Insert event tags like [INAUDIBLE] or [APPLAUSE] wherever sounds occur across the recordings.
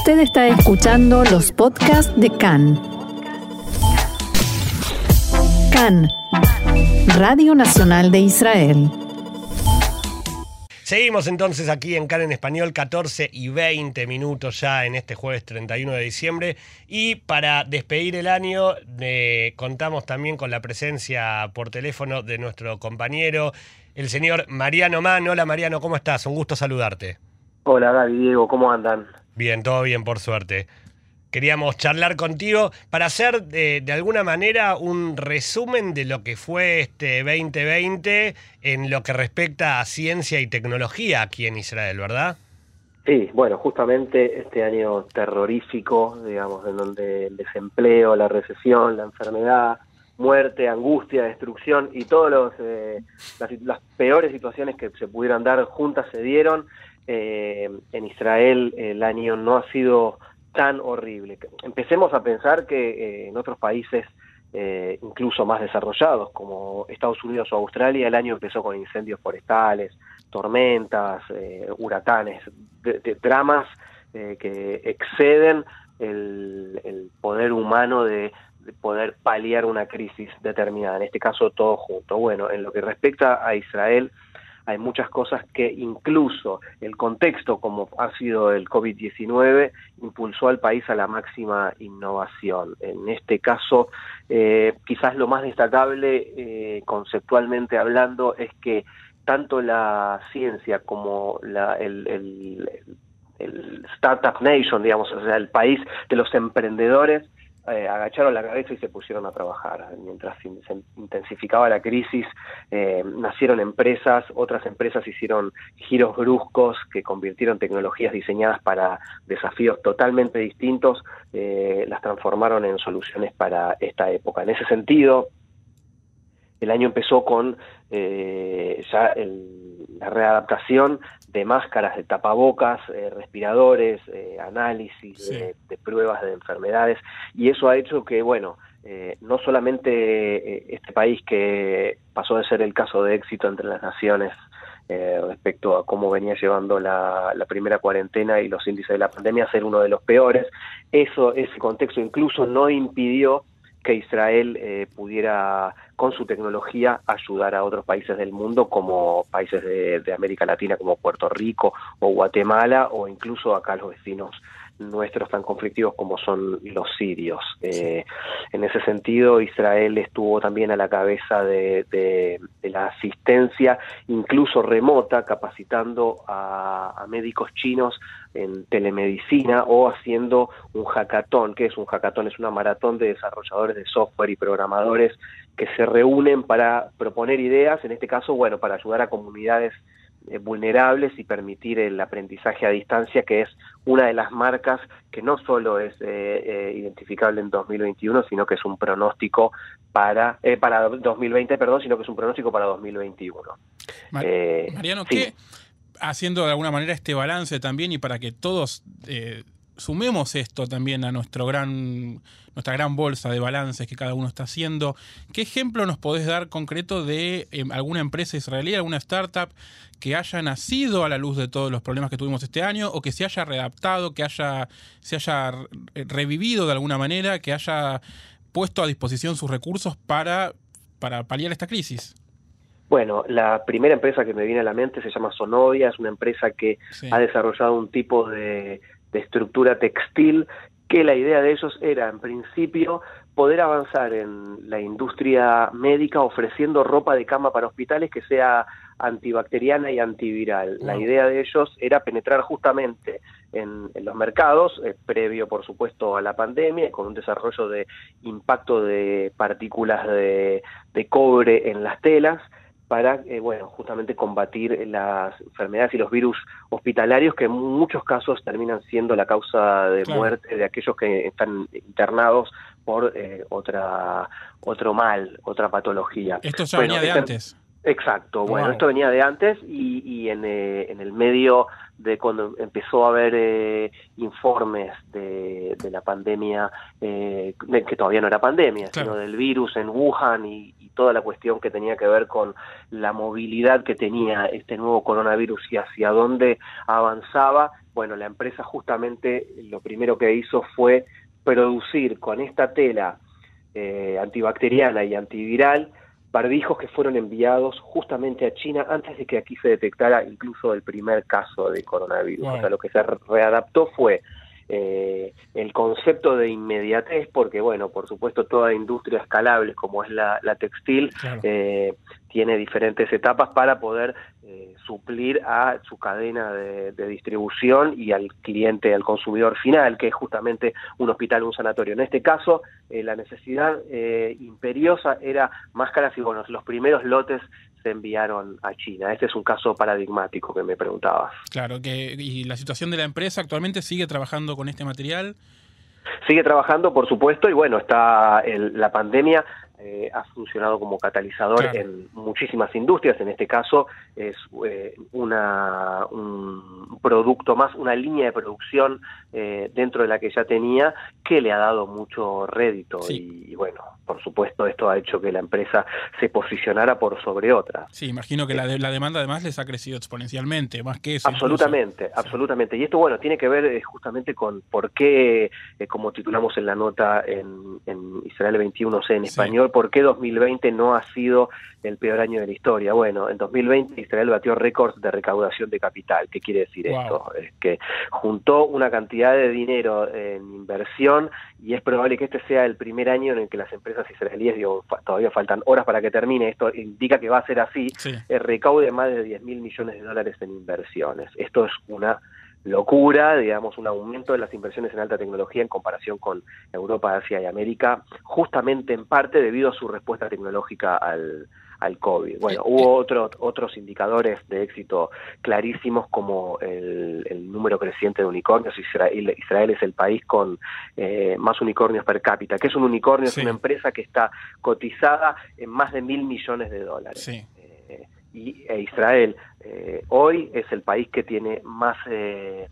Usted está escuchando los podcasts de CAN. CAN, Radio Nacional de Israel. Seguimos entonces aquí en CAN en español, 14 y 20 minutos ya en este jueves 31 de diciembre. Y para despedir el año, eh, contamos también con la presencia por teléfono de nuestro compañero, el señor Mariano Mann. Hola Mariano, ¿cómo estás? Un gusto saludarte. Hola Gaby, Diego, ¿cómo andan? Bien, todo bien, por suerte. Queríamos charlar contigo para hacer de, de, alguna manera un resumen de lo que fue este 2020 en lo que respecta a ciencia y tecnología aquí en Israel, ¿verdad? Sí, bueno, justamente este año terrorífico, digamos, en donde el desempleo, la recesión, la enfermedad, muerte, angustia, destrucción y todas eh, las, las peores situaciones que se pudieran dar juntas se dieron eh, en Israel el año no ha sido tan horrible. Empecemos a pensar que eh, en otros países eh, incluso más desarrollados como Estados Unidos o Australia el año empezó con incendios forestales, tormentas, eh, huracanes, de, de dramas eh, que exceden el, poder humano de, de, poder paliar una crisis determinada, en este caso todo junto. Bueno, en lo que respecta a Israel, hay muchas cosas que incluso el contexto, como ha sido el COVID-19, impulsó al país a la máxima innovación. En este caso, eh, quizás lo más destacable, eh, conceptualmente hablando, es que tanto la ciencia como la, el, el, el Startup Nation, digamos, o sea, el país de los emprendedores, eh, agacharon la cabeza y se pusieron a trabajar. Mientras se intensificaba la crisis, eh, nacieron empresas, otras empresas hicieron giros bruscos que convirtieron tecnologías diseñadas para desafíos totalmente distintos, eh, las transformaron en soluciones para esta época. En ese sentido, el año empezó con eh, ya el, la readaptación de máscaras, de tapabocas, eh, respiradores, eh, análisis sí. de, de, pruebas de enfermedades, y eso ha hecho que, bueno, eh, no solamente este país que pasó de ser el caso de éxito entre las naciones eh, respecto a cómo venía llevando la, la, primera cuarentena y los índices de la pandemia a ser uno de los peores, eso, ese contexto incluso no impidió que Israel eh, pudiera con su tecnología ayudar a otros países del mundo como países de, de, América Latina como Puerto Rico o Guatemala o incluso acá los vecinos nuestros tan conflictivos como son los sirios. Eh, en ese sentido, Israel estuvo también a la cabeza de, de, de la asistencia, incluso remota, capacitando a, a, médicos chinos en telemedicina o haciendo un hackathon. ¿Qué es un hackathon? Es una maratón de desarrolladores de software y programadores que se reúnen para proponer ideas, en este caso, bueno, para ayudar a comunidades vulnerables y permitir el aprendizaje a distancia, que es una de las marcas que no solo es eh, eh, identificable en 2021, sino que es un pronóstico para, eh, para 2020, perdón, sino que es un pronóstico para 2021. Mar Mariano, sí. ¿qué, haciendo de alguna manera este balance también y para que todos sumemos esto también a nuestro gran, nuestra gran bolsa de balances que cada uno está haciendo. ¿Qué ejemplo nos podés dar concreto de eh, alguna empresa israelí, alguna startup que haya nacido a la luz de todos los problemas que tuvimos este año o que se haya readaptado, que haya, se haya revivido de alguna manera, que haya puesto a disposición sus recursos para, para paliar esta crisis? Bueno, la primera empresa que me viene a la mente se llama Sonovia, es una empresa que sí. ha desarrollado un tipo de de estructura textil, que la idea de ellos era, en principio, poder avanzar en la industria médica ofreciendo ropa de cama para hospitales que sea antibacteriana y antiviral. La idea de ellos era penetrar justamente en, en los mercados, eh, previo por supuesto a la pandemia, con un desarrollo de impacto de partículas de, de cobre en las telas, para, eh, bueno, justamente combatir las enfermedades y los virus hospitalarios que en muchos casos terminan siendo la causa de claro. muerte de aquellos que están internados por eh, otra otro mal, otra patología. Esto ya bueno, venía de esta, antes. Exacto, bueno, esto venía de antes y, en, en el medio de cuando empezó a haber eh, informes de, la pandemia, eh, que todavía no era pandemia, sino del virus en Wuhan y, toda la cuestión que tenía que ver con la movilidad que tenía este nuevo coronavirus y hacia dónde avanzaba, bueno, la empresa justamente lo primero que hizo fue producir con esta tela eh, antibacteriana y antiviral barbijos que fueron enviados justamente a China antes de que aquí se detectara incluso el primer caso de coronavirus. O sea, lo que se readaptó fue eh, el concepto de inmediatez, porque bueno, por supuesto toda industria escalable como es la, textil, eh, tiene diferentes etapas para poder eh, suplir a su cadena de, distribución y al cliente, al consumidor final, que es justamente un hospital, un sanatorio. En este caso, la necesidad imperiosa era máscaras y bueno, los primeros lotes se enviaron a China. Este es un caso paradigmático que me preguntabas. Claro, que, ¿y la situación de la empresa actualmente sigue trabajando con este material? Sigue trabajando, por supuesto, y bueno, está la pandemia eh, ha funcionado como catalizador en muchísimas industrias. En este caso es eh, una, un producto más, una línea de producción eh, dentro de la que ya tenía que le ha dado mucho rédito. Y, bueno, por supuesto esto ha hecho que la empresa se posicionara por sobre otra. Sí, imagino que la, la demanda además les ha crecido exponencialmente, más que eso. Absolutamente, absolutamente. Y esto bueno, tiene que ver justamente con por qué, como titulamos en la nota en, en Israel 21C en español, por qué 2020 no ha sido el peor año de la historia. Bueno, en 2020 Israel batió récords de recaudación de capital. ¿Qué quiere decir esto? Es que juntó una cantidad de dinero en inversión y es probable que este sea el primer año en el que las empresas israelíes, digo, todavía faltan horas para que termine, esto indica que va a ser así, eh, recaude más de 10 mil millones de dólares en inversiones. Esto es una locura, digamos, un aumento de las inversiones en alta tecnología en comparación con Europa, Asia y América, justamente en parte debido a su respuesta tecnológica al, al COVID. Bueno, hubo otros otros indicadores de éxito clarísimos como el, número creciente de unicornios. Israel, Israel es el país con eh, más unicornios per cápita. ¿Qué es un unicornio? Es una empresa que está cotizada en más de mil millones de dólares. Sí y, e Israel eh, hoy es el país que tiene más eh,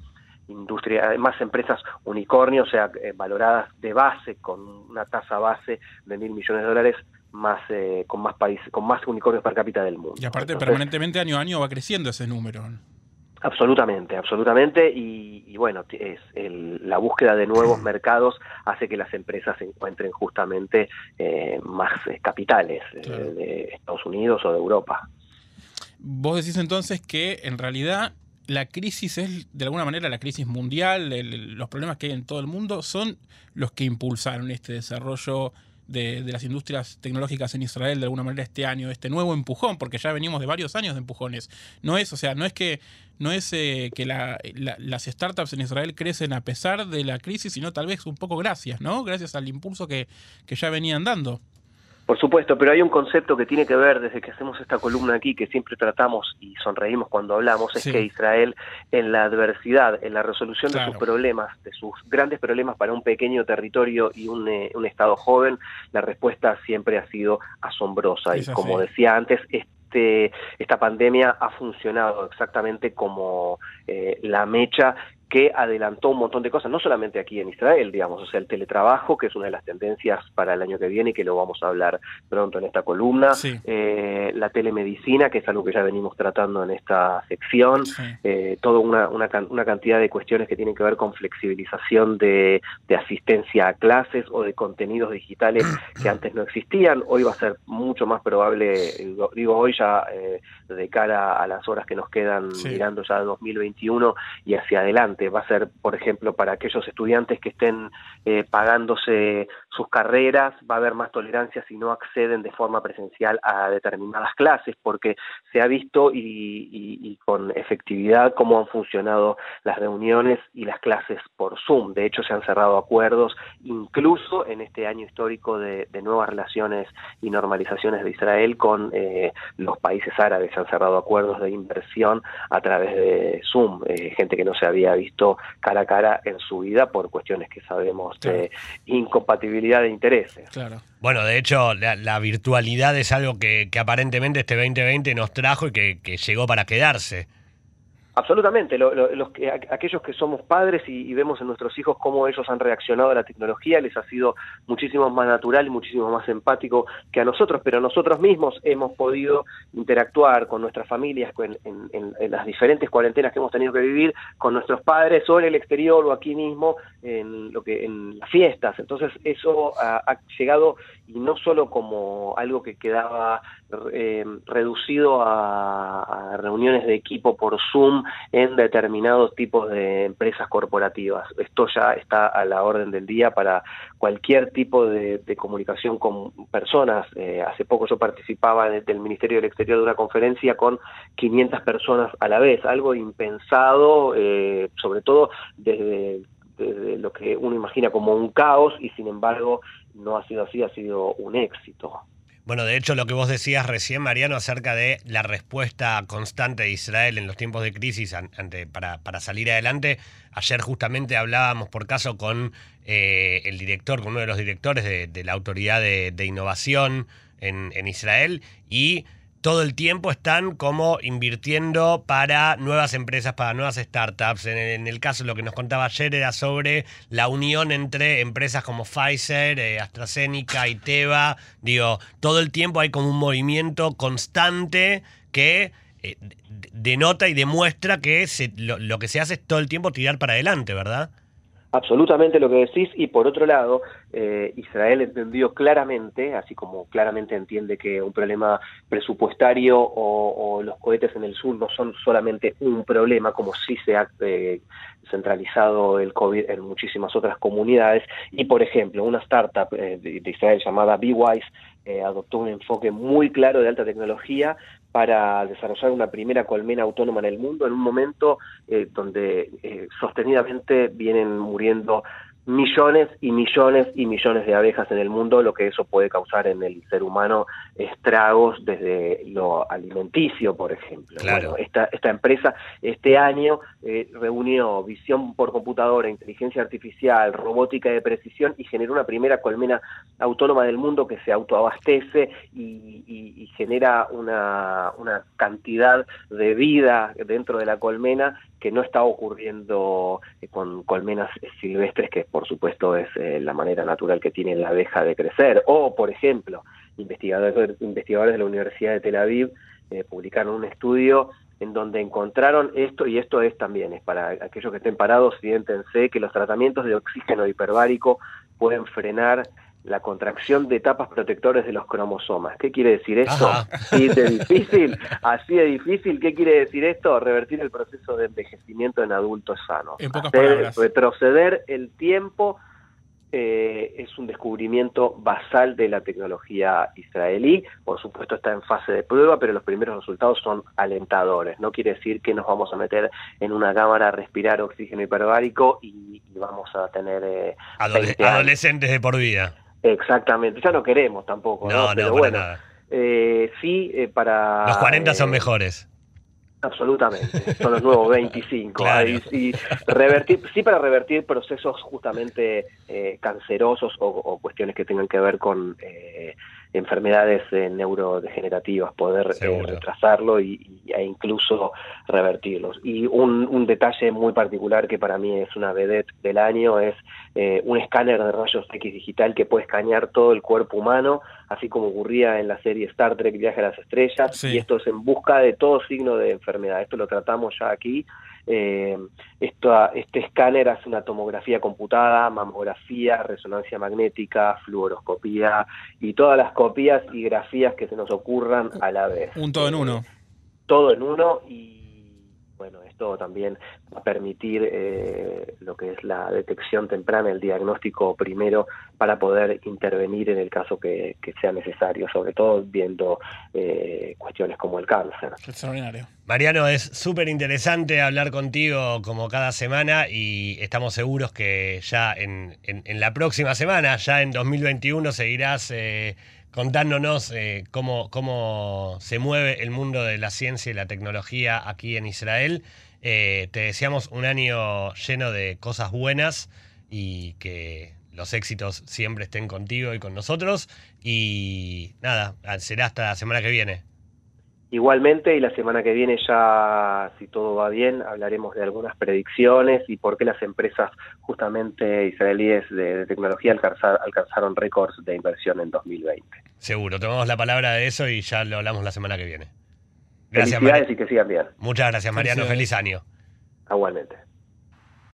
industria, más empresas unicornio, o sea, eh, valoradas de base con una tasa base de mil millones de dólares más con más países, con más unicornios per cápita del mundo. Y aparte permanentemente año a año va creciendo ese número. Absolutamente, absolutamente. Y, bueno, es la búsqueda de nuevos [CLEARS THROAT] mercados hace que las empresas encuentren justamente más capitales de Estados Unidos o de Europa. Vos decís entonces que en realidad la crisis es, de alguna manera, la crisis mundial, los problemas que hay en todo el mundo, son los que impulsaron este desarrollo de, las industrias tecnológicas en Israel de alguna manera este año, este nuevo empujón, porque ya venimos de varios años de empujones. No es, o sea, no es que, no es, eh, que las startups en Israel crecen a pesar de la crisis, sino tal vez un poco gracias, ¿no? Gracias al impulso que, que ya venían dando. Por supuesto, pero hay un concepto que tiene que ver desde que hacemos esta columna aquí, que siempre tratamos y sonreímos cuando hablamos, es que Israel en la adversidad, en la resolución de sus problemas, de sus grandes problemas para un pequeño territorio y un, eh, un Estado joven, la respuesta siempre ha sido asombrosa. y como decía antes, este, esta pandemia ha funcionado exactamente como eh, la mecha que adelantó un montón de cosas, no solamente aquí en Israel, digamos, o sea, el teletrabajo, que es una de las tendencias para el año que viene y que lo vamos a hablar pronto en esta columna, eh, la telemedicina, que es algo que ya venimos tratando en esta sección, eh, toda una, una, una, cantidad de cuestiones que tienen que ver con flexibilización de, de asistencia a clases o de contenidos digitales que [CLEARS THROAT] antes no existían, hoy va a ser mucho más probable, digo hoy ya eh, de cara a las horas que nos quedan mirando ya 2021 y hacia adelante, Va a ser, por ejemplo, para aquellos estudiantes que estén eh, pagándose sus carreras, va a haber más tolerancia si no acceden de forma presencial a determinadas clases, porque se ha visto y, con efectividad cómo han funcionado las reuniones y las clases por Zoom. De hecho, se han cerrado acuerdos, incluso en este año histórico de, nuevas relaciones y normalizaciones de Israel con eh, los países árabes. Se han cerrado acuerdos de inversión a través de Zoom, eh, gente que no se había visto visto cara a cara en su vida por cuestiones que sabemos de incompatibilidad de intereses. Claro. Bueno, de hecho, la, virtualidad es algo que, aparentemente este 2020 nos trajo y que llegó para quedarse. Absolutamente, los que, aquellos que somos padres y, vemos en nuestros hijos cómo ellos han reaccionado a la tecnología, les ha sido muchísimo más natural y muchísimo más empático que a nosotros, pero nosotros mismos hemos podido interactuar con nuestras familias en, las diferentes cuarentenas que hemos tenido que vivir, con nuestros padres o en el exterior o aquí mismo en, lo que, en las fiestas. Entonces eso ha, llegado y no solo como algo que quedaba eh, reducido a reuniones de equipo por Zoom, en determinados tipos de empresas corporativas. Esto ya está a la orden del día para cualquier tipo de, comunicación con personas. Eh, hace poco yo participaba del Ministerio del Exterior de una conferencia con 500 personas a la vez, algo impensado, eh, sobre todo desde lo que uno imagina como un caos y sin embargo no ha sido así, ha sido un éxito. Bueno, de hecho, lo que vos decías recién, Mariano, acerca de la respuesta constante de Israel en los tiempos de crisis ante, para, para salir adelante, ayer justamente hablábamos por caso con eh, el director, con uno de los directores de, la Autoridad de, Innovación en, en Israel, y todo el tiempo están como invirtiendo para nuevas empresas, para nuevas startups. En, el caso, lo que nos contaba ayer era sobre la unión entre empresas como Pfizer, eh, AstraZeneca y Teva. Digo, todo el tiempo hay como un movimiento constante que eh, denota y demuestra que lo que se hace es todo el tiempo tirar para adelante, ¿verdad? Absolutamente lo que decís. Y por otro lado eh, Israel entendió claramente, así como claramente entiende que un problema presupuestario o, los cohetes en el sur no son solamente un problema como sí se ha eh, centralizado el COVID en muchísimas otras comunidades. Y por ejemplo una startup eh, de, Israel llamada BeWise adoptó un enfoque muy claro de alta tecnología para desarrollar una primera colmena autónoma en el mundo en un momento eh, donde eh, sostenidamente vienen muriendo millones y millones y millones de abejas en el mundo, lo que eso puede causar en el ser humano estragos desde lo alimenticio, por ejemplo. Claro. esta, esta empresa este año eh, reunió visión por computadora, inteligencia artificial, robótica de precisión y generó una primera colmena autónoma del mundo que se autoabastece y, y genera una, una cantidad de vida dentro de la colmena que no está ocurriendo eh, con colmenas silvestres, que por supuesto es eh, la manera natural que tiene la abeja de crecer. O, por ejemplo, investigadores, investigadores de la Universidad de Tel Aviv eh, publicaron un estudio en donde encontraron esto, y esto es también, es para aquellos que estén parados, siéntense que los tratamientos de oxígeno hiperbárico pueden frenar la contracción de etapas protectores de los cromosomas. ¿Qué quiere decir esto? Así de difícil, así de difícil. ¿Qué quiere decir esto? Revertir el proceso de envejecimiento en adultos sanos. En pocas palabras. Retroceder el tiempo eh, es un descubrimiento basal de la tecnología israelí. Por supuesto está en fase de prueba, pero los primeros resultados son alentadores. No quiere decir que nos vamos a meter en una cámara a respirar oxígeno hiperbárico y, vamos a tener... Eh, adolescentes de por vida. Exactamente, ya no queremos tampoco. No, no, Pero bueno, eh, sí, eh, para... Los 40 son mejores. Absolutamente, son los nuevos 25. sí, [LAUGHS] revertir, sí, para revertir procesos justamente eh, cancerosos o, cuestiones que tengan que ver con eh, enfermedades eh, neurodegenerativas, poder eh, retrasarlo y, e incluso revertirlos. Y un, un, detalle muy particular que para mí es una vedette del año es eh, un escáner de rayos X digital que puede escanear todo el cuerpo humano, así como ocurría en la serie Star Trek Viaje a las Estrellas, y esto es en busca de todo signo de enfermedad. Esto lo tratamos ya aquí eh, esto, este escáner hace una tomografía computada, mamografía, resonancia magnética, fluoroscopía y todas las copias y grafías que se nos ocurran a la vez. Un todo en uno. todo en uno y bueno, esto también va a permitir eh, lo que es la detección temprana, el diagnóstico primero para poder intervenir en el caso que, sea necesario, sobre todo viendo eh, cuestiones como el cáncer. Extraordinario. Mariano, es súper interesante hablar contigo como cada semana y estamos seguros que ya en, en, la próxima semana, ya en 2021, seguirás... Eh, contándonos eh, cómo, cómo se mueve el mundo de la ciencia y la tecnología aquí en Israel. Eh, te deseamos un año lleno de cosas buenas y que los éxitos siempre estén contigo y con nosotros. Y nada, será hasta la semana que viene. Igualmente, y la semana que viene ya, si todo va bien, hablaremos de algunas predicciones y por qué las empresas justamente israelíes de, tecnología alcanzaron récords de inversión en 2020. Seguro, tomamos la palabra de eso y ya lo hablamos la semana que viene. Gracias, Felicidades y que sigan bien. Muchas gracias, Mariano. Feliz año. Igualmente.